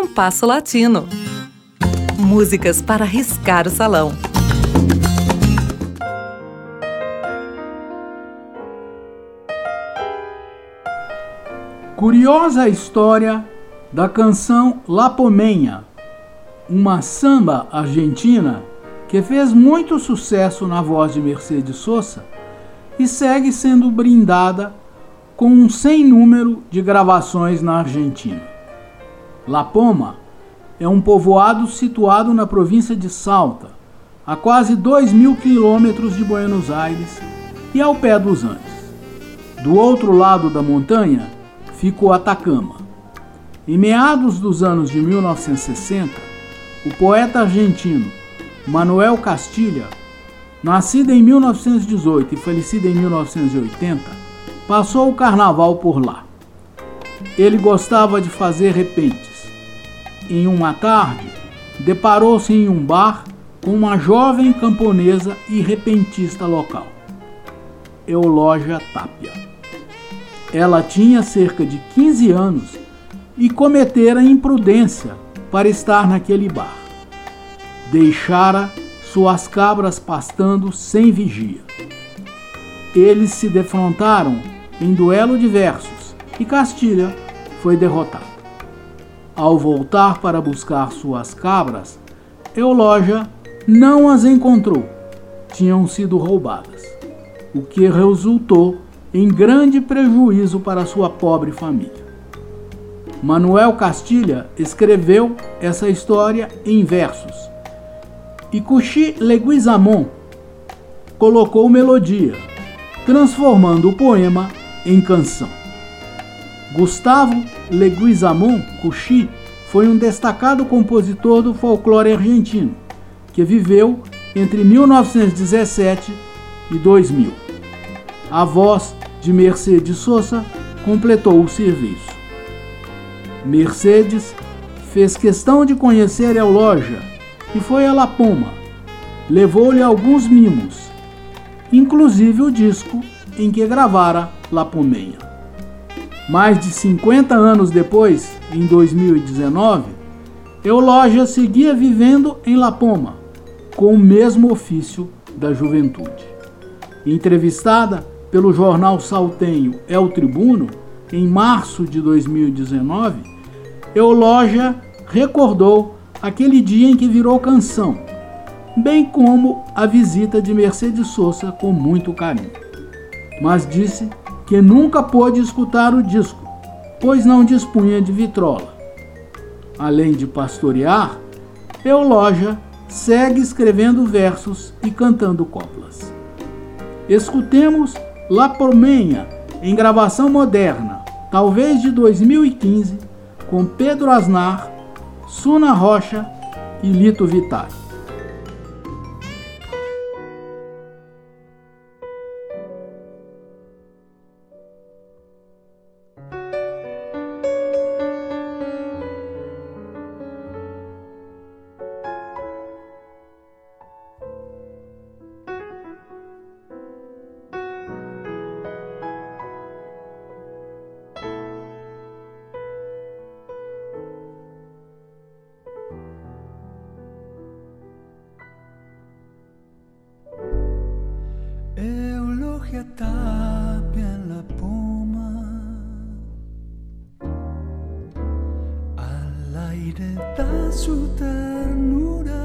Compasso Latino. Músicas para riscar o salão. Curiosa história da canção La Pomenha, uma samba argentina que fez muito sucesso na voz de Mercedes Sosa e segue sendo brindada com um sem número de gravações na Argentina. La Poma é um povoado situado na província de Salta, a quase 2 mil quilômetros de Buenos Aires e ao pé dos Andes. Do outro lado da montanha fica o Atacama. Em meados dos anos de 1960, o poeta argentino Manuel Castilha, nascido em 1918 e falecido em 1980, passou o carnaval por lá. Ele gostava de fazer repentes. Em uma tarde, deparou-se em um bar com uma jovem camponesa e repentista local, Eulógia Tapia. Ela tinha cerca de 15 anos e cometera imprudência para estar naquele bar deixara suas cabras pastando sem vigia. Eles se defrontaram em duelo de versos e Castilha foi derrotado. Ao voltar para buscar suas cabras, Euloja não as encontrou. Tinham sido roubadas, o que resultou em grande prejuízo para sua pobre família. Manuel Castilha escreveu essa história em versos e Couchy Leguizamon colocou melodia, transformando o poema em canção. Gustavo Leguizamon Couchy foi um destacado compositor do folclore argentino, que viveu entre 1917 e 2000. A voz de Mercedes Sosa completou o serviço. Mercedes fez questão de conhecer Eulogia e foi a La Poma. Levou-lhe alguns mimos, inclusive o disco em que gravara La Pomenha. Mais de 50 anos depois, em 2019, Eulogia seguia vivendo em La Poma, com o mesmo ofício da juventude. Entrevistada pelo jornal saltenho El Tribuno, em março de 2019, Eulogia recordou aquele dia em que virou canção, bem como a visita de Mercedes Sosa com muito carinho. Mas disse que nunca pôde escutar o disco, pois não dispunha de vitrola. Além de pastorear, Euloja segue escrevendo versos e cantando coplas. Escutemos La Promenha em gravação moderna, talvez de 2015, com Pedro Asnar Suna Rocha e Lito Vitale. Que tapia la poma, al aire da su ternura.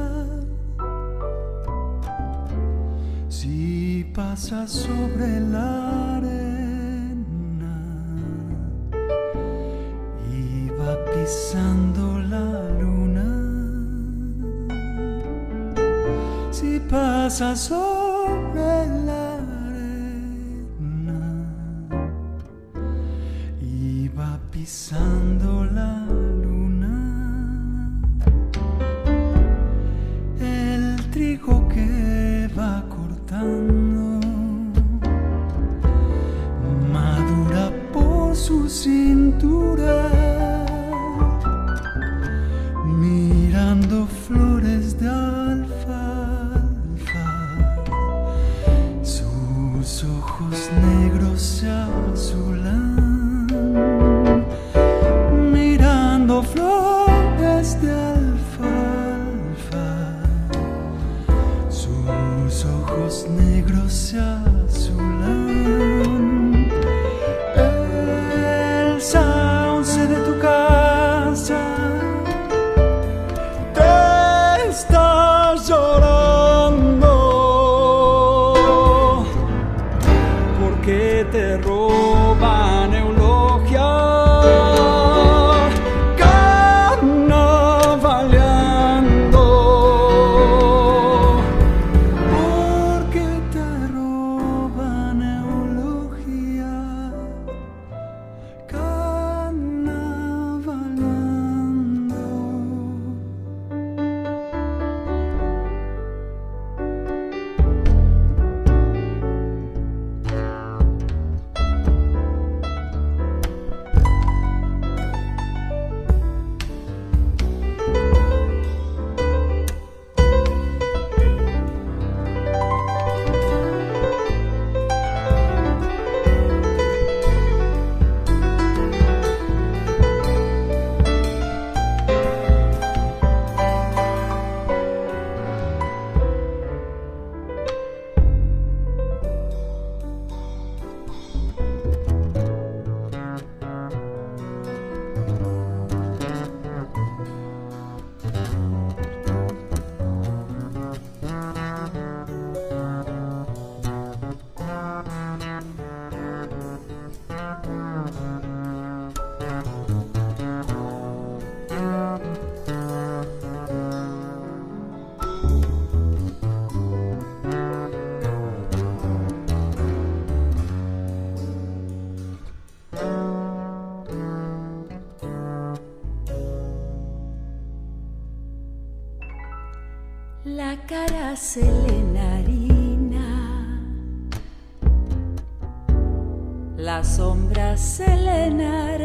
Si pasa sobre la arena y va pisando la luna, si pasa sobre la la luna, el trigo que va cortando, madura por su cintura, mirando flores Sus ojos negros se azulan. El sauce de tu casa te está llorando. porque te selenarina, la sombra selenarena,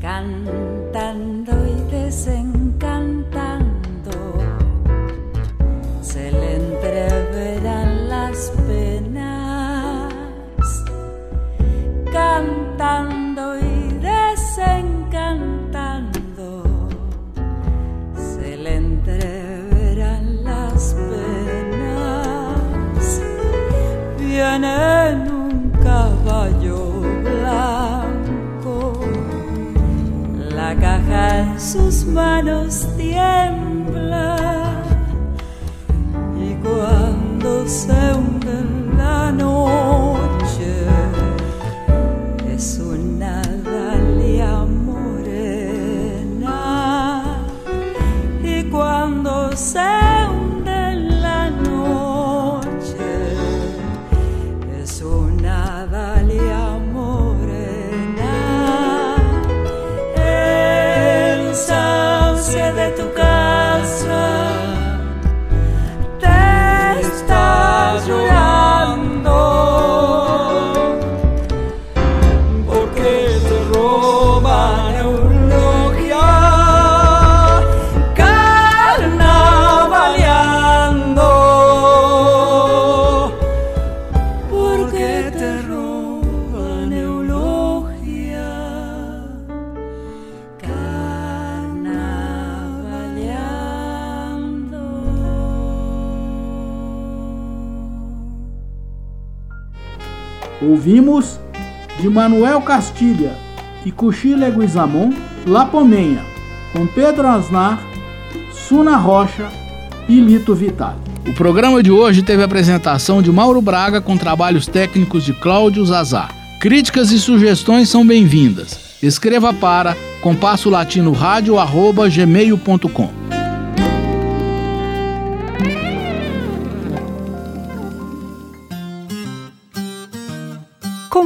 cantando y desen la caja en sus manos tiembla. Y cuando se hunde en la noche es una dalia morena. Y cuando se Ouvimos de Manuel Castilha e Cuxile Guizamon, Lapomenha, com Pedro Asnar, Suna Rocha e Lito Vitale. O programa de hoje teve a apresentação de Mauro Braga com trabalhos técnicos de Cláudio Zazar. Críticas e sugestões são bem-vindas. Escreva para compasso latino gmail.com.